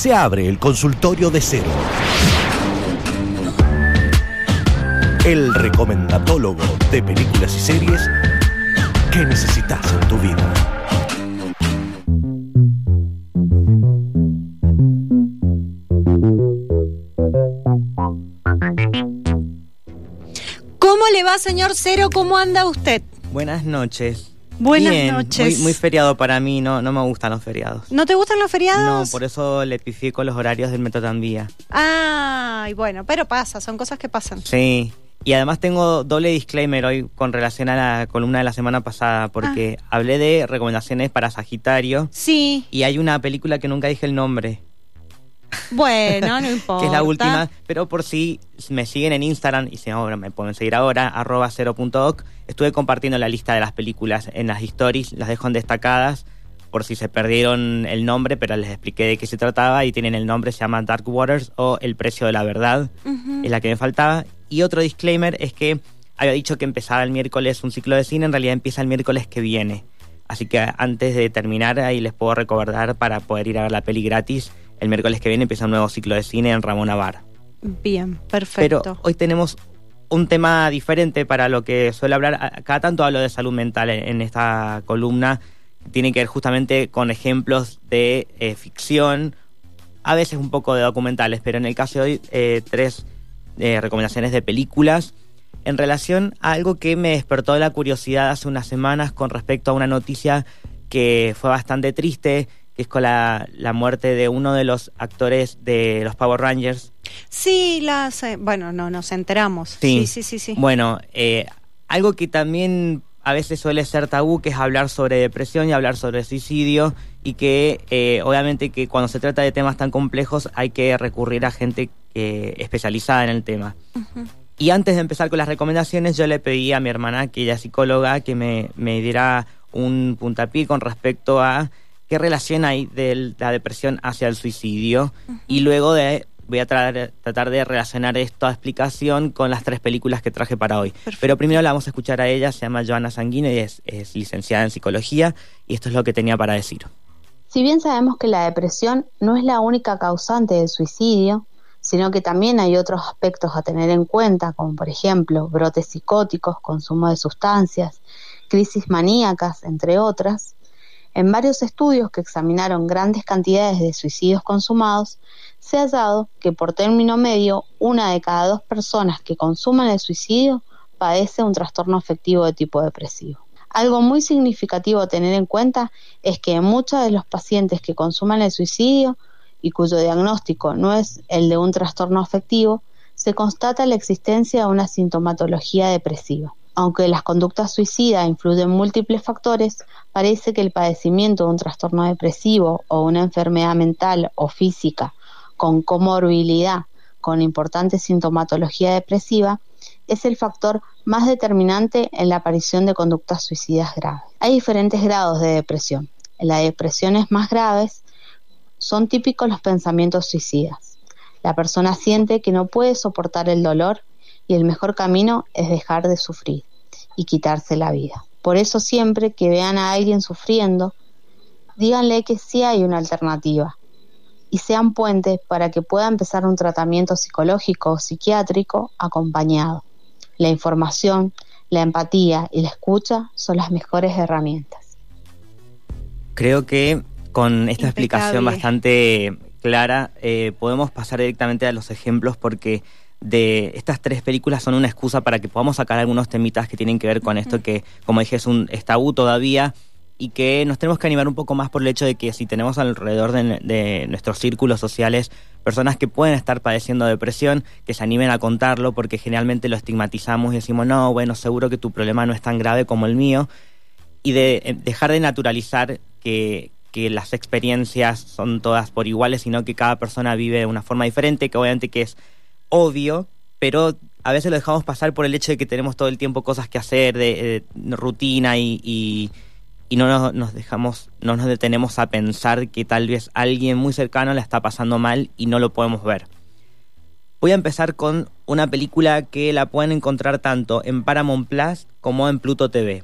se abre el consultorio de cero. El recomendatólogo de películas y series que necesitas en tu vida. ¿Cómo le va, señor Cero? ¿Cómo anda usted? Buenas noches. Buenas Bien, noches. Muy, muy feriado para mí, no, no me gustan los feriados. ¿No te gustan los No, feriados? por eso le pifié con los horarios del Metro Tranvía. Ay, bueno, pero pasa, son cosas que pasan. Sí. Y además tengo doble disclaimer hoy con relación a la columna de la semana pasada, porque Ah. hablé de recomendaciones para Sagitario Sí, y hay una película que nunca dije el nombre, bueno, no importa. que es la última, pero por si me siguen en Instagram y si ahora me pueden seguir ahora, arroba cero.oc, estuve compartiendo la lista de las películas en las stories, las dejo en destacadas por si se perdieron el nombre, pero les expliqué de qué se trataba y tienen el nombre, se llama Dark Waters o El Precio de la Verdad, es la que me faltaba. Y otro disclaimer es que había dicho que empezaba el miércoles un ciclo de cine, en realidad empieza el miércoles que viene. Así que antes de terminar, ahí les puedo recordar para poder ir a ver la peli gratis. El miércoles que viene empieza un nuevo ciclo de cine en Ramón Bar. Bien, perfecto. Pero hoy tenemos un tema diferente para lo que suelo hablar. Cada tanto hablo de salud mental en, en esta columna. Tiene que ver justamente con ejemplos de eh, ficción, a veces un poco de documentales, pero en el caso de hoy, eh, tres eh, recomendaciones de películas en relación a algo que me despertó la curiosidad hace unas semanas con respecto a una noticia que fue bastante triste, que es con la, la muerte de uno de los actores de los Power Rangers, Sí, las, eh, bueno, no, nos enteramos. Sí, sí, sí, sí. bueno, eh, algo que también a veces suele ser tabú, que es hablar sobre depresión y hablar sobre suicidio, y que eh, obviamente que cuando se trata de temas tan complejos hay que recurrir a gente especializada en el tema. Y antes de empezar con las recomendaciones, yo le pedí a mi hermana, que ella es psicóloga, que me, me diera un puntapié con respecto a qué relación hay de la depresión hacia el suicidio. Y luego de, voy a tra- tratar de relacionar esta explicación con las tres películas que traje para hoy. Perfecto. Pero primero la vamos a escuchar a ella, se llama Joana Sanguino y es, es licenciada en psicología. Y esto es lo que tenía para decir. Si bien sabemos que la depresión no es la única causante del suicidio, sino que también hay otros aspectos a tener en cuenta, como por ejemplo brotes psicóticos, consumo de sustancias, crisis maníacas, entre otras, en varios estudios que examinaron grandes cantidades de suicidios consumados, se ha hallado que por término medio una de cada dos personas que consuman el suicidio padece un trastorno afectivo de tipo depresivo. Algo muy significativo a tener en cuenta es que en muchos de los pacientes que consuman el suicidio y cuyo diagnóstico no es el de un trastorno afectivo, se constata la existencia de una sintomatología depresiva. Aunque las conductas suicidas influyen en múltiples factores, parece que el padecimiento de un trastorno depresivo o una enfermedad mental o física con comorbilidad con importante sintomatología depresiva es el factor más determinante en la aparición de conductas suicidas graves. Hay diferentes grados de depresión. En las depresiones más graves son típicos los pensamientos suicidas. La persona siente que no puede soportar el dolor y el mejor camino es dejar de sufrir y quitarse la vida. Por eso siempre que vean a alguien sufriendo, díganle que sí hay una alternativa y sean puentes para que pueda empezar un tratamiento psicológico o psiquiátrico acompañado. La información, la empatía y la escucha son las mejores herramientas. Creo que con esta explicación bastante clara eh, podemos pasar directamente a los ejemplos porque de estas tres películas son una excusa para que podamos sacar algunos temitas que tienen que ver con esto que, como dije, es un es tabú todavía y que nos tenemos que animar un poco más por el hecho de que si tenemos alrededor de, de nuestros círculos sociales personas que pueden estar padeciendo depresión, que se animen a contarlo porque generalmente lo estigmatizamos y decimos, no, bueno, seguro que tu problema no es tan grave como el mío y de eh, dejar de naturalizar que, que las experiencias son todas por iguales, sino que cada persona vive de una forma diferente, que obviamente que es obvio, pero a veces lo dejamos pasar por el hecho de que tenemos todo el tiempo cosas que hacer, de, eh, rutina y, y, y no nos, nos dejamos, no nos detenemos a pensar que tal vez alguien muy cercano la está pasando mal y no lo podemos ver. Voy a empezar con una película que la pueden encontrar tanto en Paramount Plus como en Pluto TV.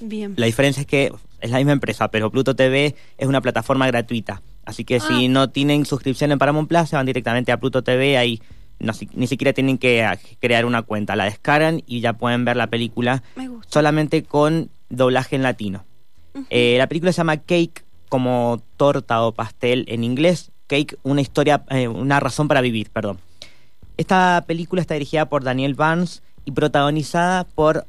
Bien. La diferencia es que es la misma empresa, pero Pluto TV es una plataforma gratuita. Así que si ah. no tienen suscripción en Paramount Plus, se van directamente a Pluto TV, ahí ni siquiera tienen que crear una cuenta, la descargan y ya pueden ver la película solamente con doblaje en latino. Eh, la película se llama Cake, como torta o pastel en inglés. Cake, una historia, eh, una razón para vivir, perdón. Esta película está dirigida por Daniel Vance y protagonizada por,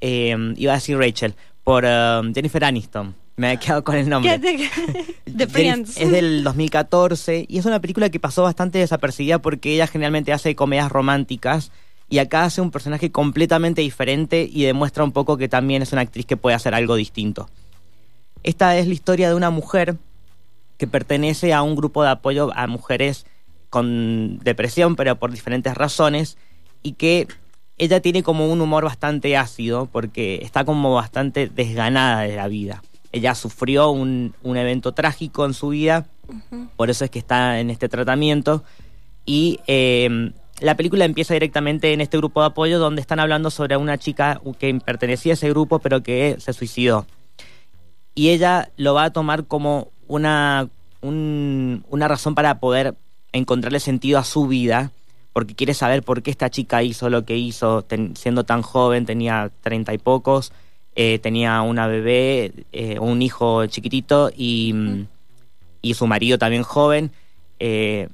eh, iba a decir Rachel, por Jennifer Aniston. Me he quedado con el nombre. De Friends. Es del 2014 y es una película que pasó bastante desapercibida porque ella generalmente hace comedias románticas y acá hace un personaje completamente diferente y demuestra un poco que también es una actriz que puede hacer algo distinto. Esta es la historia de una mujer que pertenece a un grupo de apoyo a mujeres con depresión, pero por diferentes razones, y que ella tiene como un humor bastante ácido porque está como bastante desganada de la vida ella sufrió un, evento trágico en su vida, por eso es que está en este tratamiento. Y em, la película empieza directamente en este grupo de apoyo donde están hablando sobre una chica que pertenecía a ese grupo pero que se suicidó. Y ella lo va a tomar como una, una razón para poder encontrarle sentido a su vida, porque quiere saber por qué esta chica hizo lo que hizo, siendo tan joven, tenía treinta y pocos, eh, tenía una bebé, eh, un hijo chiquitito y, y, su marido también joven. Eh,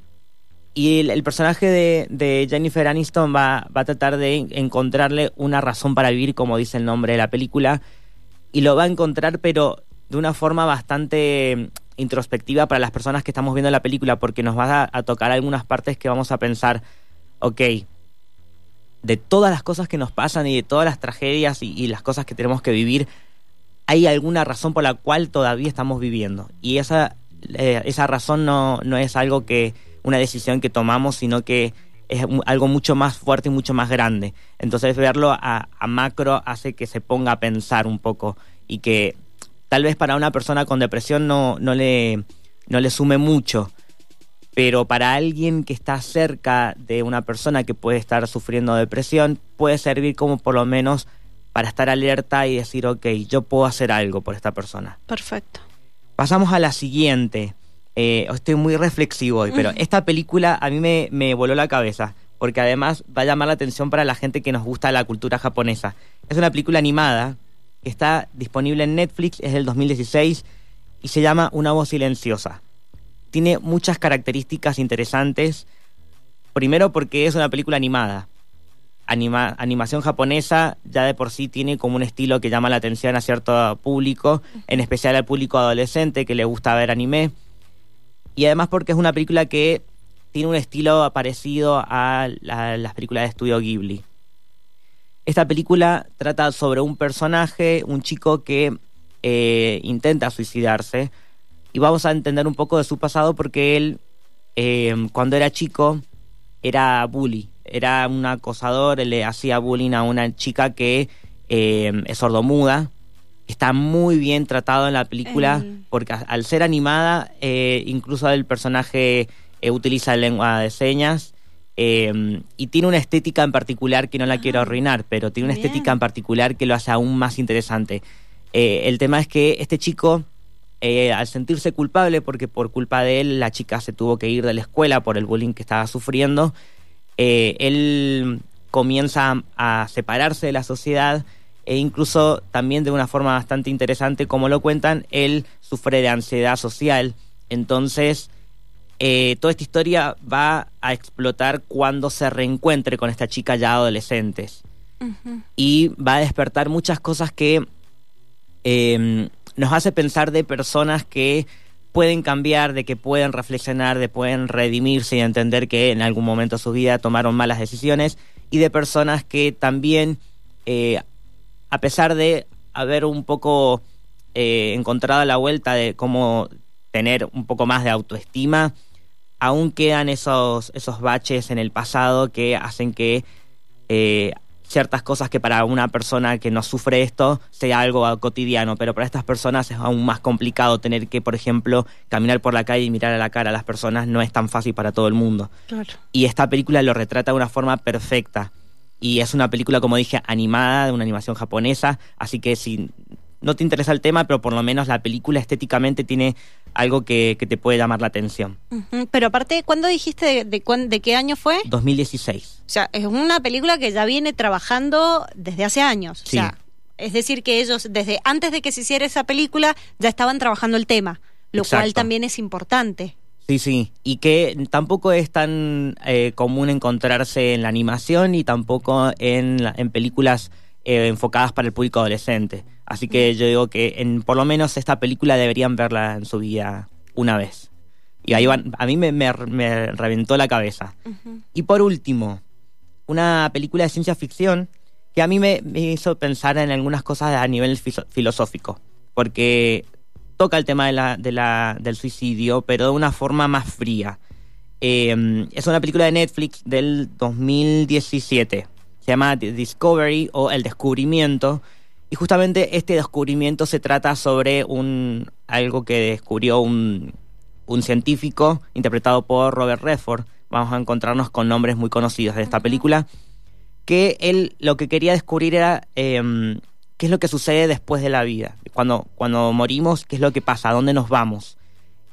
y el, personaje de, Jennifer Aniston va, va, a tratar de encontrarle una razón para vivir, como dice el nombre de la película, y lo va a encontrar, pero de una forma bastante introspectiva para las personas que estamos viendo la película, porque nos va a tocar algunas partes que vamos a pensar, ok, de todas las cosas que nos pasan y de todas las tragedias y, las cosas que tenemos que vivir, hay alguna razón por la cual todavía estamos viviendo. Y esa, eh, esa razón no, no es algo que, una decisión que tomamos, sino que es algo mucho más fuerte y mucho más grande. Entonces verlo a, a, macro hace que se ponga a pensar un poco y que tal vez para una persona con depresión no, no, le, no le sume mucho, pero para alguien que está cerca de una persona que puede estar sufriendo depresión, puede servir como por lo menos para estar alerta y decir, ok, yo puedo hacer algo por esta persona. Perfecto. Pasamos a la siguiente. Eh, estoy muy reflexivo hoy, pero esta película a mí me, me voló la cabeza, porque además va a llamar la atención para la gente que nos gusta la cultura japonesa. Es una película animada que está disponible en Netflix, es del 2016 y se llama Una voz silenciosa tiene muchas características interesantes. Primero porque es una película animada. animación japonesa ya de por sí tiene como un estilo que llama la atención a cierto público, en especial al público adolescente que le gusta ver anime. Y además porque es una película que tiene un estilo parecido a, las películas de estudio Ghibli. Esta película trata sobre un personaje, un chico que eh, intenta suicidarse, y vamos a entender un poco de su pasado porque él, eh, cuando era chico, era bully, era un acosador, él le hacía bullying a una chica que eh, es sordomuda. Está muy bien tratado en la película porque al ser animada, eh, incluso el personaje utiliza lengua de señas. y tiene una estética en particular que no la quiero ah, arruinar, pero tiene una estética en particular que lo hace aún más interesante. el tema es que este chico eh, al sentirse culpable, porque por culpa de él la chica se tuvo que ir de la escuela por el bullying que estaba sufriendo, eh, él comienza a separarse de la sociedad e incluso también de una forma bastante interesante, como lo cuentan, él sufre de ansiedad social. Entonces, eh, toda esta historia va a explotar cuando se reencuentre con esta chica ya adolescentes. Y va a despertar muchas cosas que em, nos hace pensar de personas que pueden cambiar, de que pueden reflexionar, de pueden redimirse y entender que en algún momento de su vida tomaron malas decisiones, y de personas que también, eh, a pesar de haber un poco eh, encontrado la vuelta de cómo tener un poco más de autoestima, aún quedan esos, esos baches en el pasado que hacen que eh, ciertas cosas que para una persona que no sufre esto sea algo cotidiano, pero para estas personas es aún más complicado tener que, por ejemplo, caminar por la calle y mirar a la cara a las personas, no es tan fácil para todo el mundo. Y esta película lo retrata de una forma perfecta. Y es una película, como dije, animada, de una animación japonesa, así que si no te interesa el tema, pero por lo menos la película estéticamente tiene algo que, te puede llamar la atención. Pero aparte, ¿cuándo dijiste de, de, qué año fue? 2016. O sea, es una película que ya viene trabajando desde hace años. Sí. O sea, es decir, que ellos, desde antes de que se hiciera esa película, ya estaban trabajando el tema, lo cual también es importante. Sí, sí, y que tampoco es tan eh, común encontrarse en la animación y tampoco en, en películas eh, enfocadas para el público adolescente. Así que yo digo que en, por lo menos esta película deberían verla en su vida una vez. Y ahí van, a mí me, me, reventó la cabeza. Y por último, una película de ciencia ficción que a mí me, hizo pensar en algunas cosas a nivel filosófico. Porque toca el tema de la, de la, del suicidio, pero de una forma más fría. Em, es una película de Netflix del 2017. Se llama Discovery o El Descubrimiento. Y justamente este descubrimiento se trata sobre un, algo que descubrió un, un científico interpretado por Robert Redford. Vamos a encontrarnos con nombres muy conocidos de esta película. Que él lo que quería descubrir era em, qué es lo que sucede después de la vida. Cuando, cuando morimos, qué es lo que pasa, a dónde nos vamos.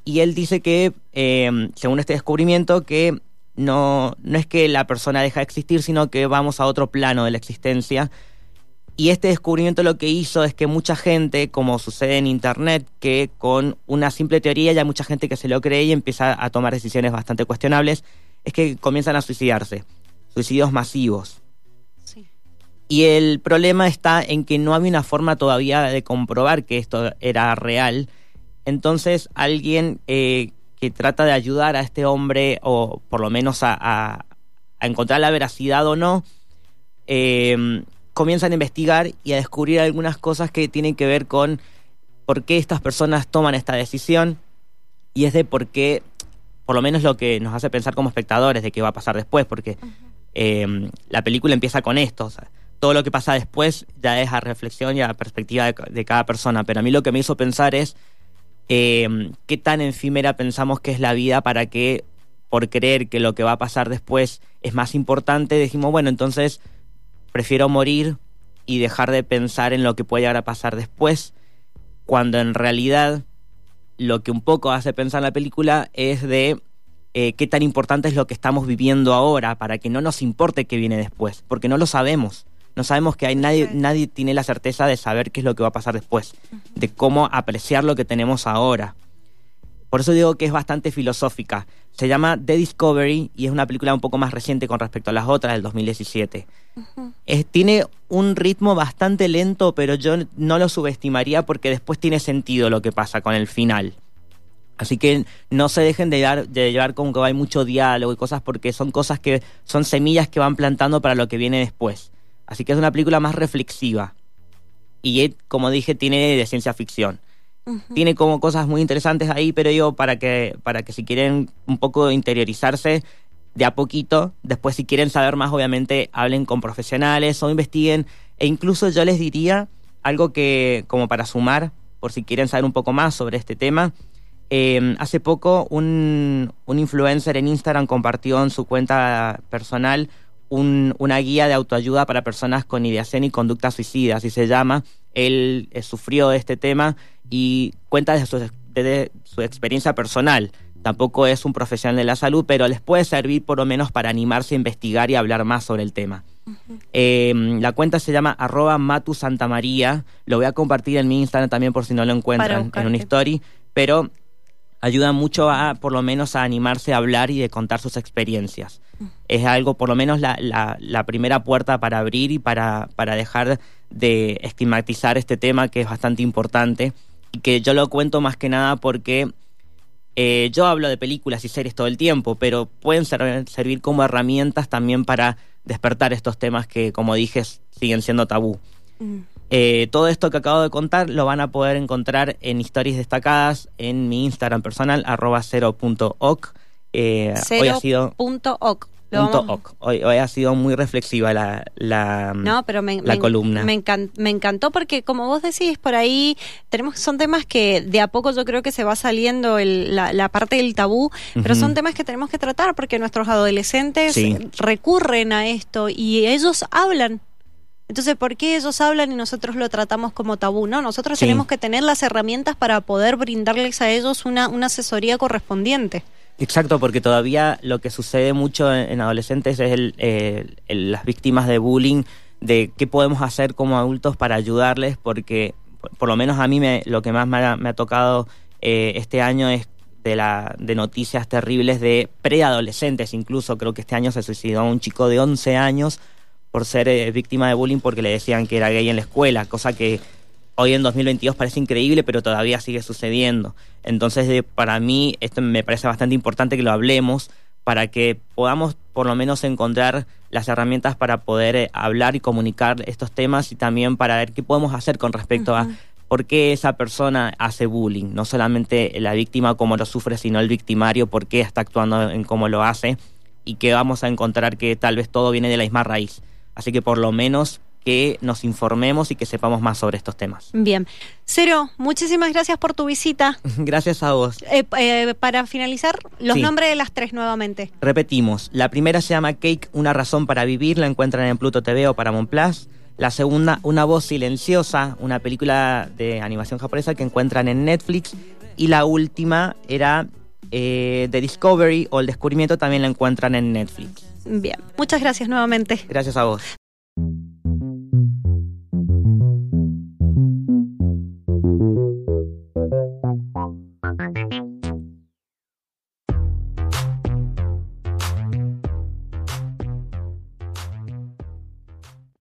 Y él dice que, em, según este descubrimiento, que no, no es que la persona deja de existir, sino que vamos a otro plano de la existencia. Y este descubrimiento lo que hizo es que mucha gente, como sucede en Internet, que con una simple teoría ya hay mucha gente que se lo cree y empieza a tomar decisiones bastante cuestionables, es que comienzan a suicidarse. Suicidios masivos. Y el problema está en que no había una forma todavía de comprobar que esto era real. Entonces alguien eh, que trata de ayudar a este hombre, o por lo menos a, encontrar la veracidad o no, eh, comienzan a investigar y a descubrir algunas cosas que tienen que ver con por qué estas personas toman esta decisión y es de por qué, por lo menos lo que nos hace pensar como espectadores de qué va a pasar después, porque eh, la película empieza con esto. O todo lo que pasa después ya es a reflexión y a perspectiva de, cada persona. Pero a mí lo que me hizo pensar es eh, qué tan efímera pensamos que es la vida para que, por creer que lo que va a pasar después es más importante, decimos, bueno, entonces prefiero morir y dejar de pensar en lo que puede llegar a pasar después, cuando en realidad lo que un poco hace pensar la película es de eh, qué tan importante es lo que estamos viviendo ahora para que no nos importe qué viene después, porque no lo sabemos. No sabemos que hay nadie, nadie tiene la certeza de saber qué es lo que va a pasar después, de cómo apreciar lo que tenemos ahora. Por eso digo que es bastante filosófica. Se llama The Discovery y es una película un poco más reciente con respecto a las otras del 2017. tiene un ritmo bastante lento, pero yo no lo subestimaría porque después tiene sentido lo que pasa con el final. Así que no se dejen de, llevar, de llevar como que hay mucho diálogo y cosas porque son cosas que son semillas que van plantando para lo que viene después. Así que es una película más reflexiva. Y como dije, tiene de ciencia ficción. Tiene como cosas muy interesantes ahí, pero yo para que, para que si quieren un poco interiorizarse de a poquito, después si quieren saber más, obviamente hablen con profesionales o investiguen. E incluso yo les diría algo que, como para sumar, por si quieren saber un poco más sobre este tema, em, hace poco un, un, influencer en Instagram compartió en su cuenta personal una guía de autoayuda para personas con ideación y conducta suicida, así se llama. Él eh, sufrió de este tema y cuenta de su, de, su experiencia personal. Tampoco es un profesional de la salud, pero les puede servir por lo menos para animarse a investigar y hablar más sobre el tema. Em, la cuenta se llama arroba Matu Santa María. Lo voy a compartir en mi Instagram también por si no lo encuentran en una story. Pero ayuda mucho a, por lo menos, a animarse a hablar y de contar sus experiencias. Es algo, por lo menos, la, la, primera puerta para abrir y para, para dejar de estigmatizar este tema que es bastante importante y que yo lo cuento más que nada porque eh, yo hablo de películas y series todo el tiempo, pero pueden servir como herramientas también para despertar estos temas que, como dije, siguen siendo tabú. Mm. Eh, todo esto que acabo de contar lo van a poder encontrar en historias destacadas en mi Instagram personal, arroba cero.oc. Eh, hoy ha sido punto Hoy, ha sido muy reflexiva la, la, no, pero me, la columna. Me, encantó porque, como vos decís, por ahí tenemos son temas que de a poco yo creo que se va saliendo la, parte del tabú, pero son temas que tenemos que tratar porque nuestros adolescentes recurren a esto y ellos hablan Entonces, ¿por qué ellos hablan y nosotros lo tratamos como tabú? No, nosotros Sí. tenemos que tener las herramientas para poder brindarles a ellos una, una asesoría correspondiente. Exacto, porque todavía lo que sucede mucho en, en adolescentes es el, eh, el- las víctimas de bullying, de qué podemos hacer como adultos para ayudarles, porque por, por lo menos a mí me, lo que más me ha, me ha tocado eh, este año es de, la, de noticias terribles de preadolescentes, incluso creo que este año se suicidó un chico de 11 años por ser eh, víctima de bullying porque le decían que era gay en la escuela, cosa que hoy en 2022 parece increíble, pero todavía sigue sucediendo. Entonces, para mí, esto me parece bastante importante que lo hablemos para que podamos por lo menos encontrar las herramientas para poder eh, hablar y comunicar estos temas y también para ver qué podemos hacer con respecto a por qué esa persona hace bullying, no solamente la víctima cómo lo sufre, sino el victimario, por qué está actuando en cómo lo hace y que vamos a encontrar que tal vez todo viene de la misma raíz. Así que por lo menos que nos informemos y que sepamos más sobre estos temas. Bien. Cero, muchísimas gracias por tu visita. Gracias a vos. Eh, eh, para finalizar, los Sí. nombres de las tres nuevamente. Repetimos, la primera se llama Cake, una razón para vivir, la encuentran en Pluto TV o Paramount Plus. La segunda, Una voz silenciosa, una película de animación japonesa que encuentran en Netflix. Y la última era eh, The Discovery o El Descubrimiento, también la encuentran en Netflix. Bien. Muchas gracias nuevamente. Gracias a vos.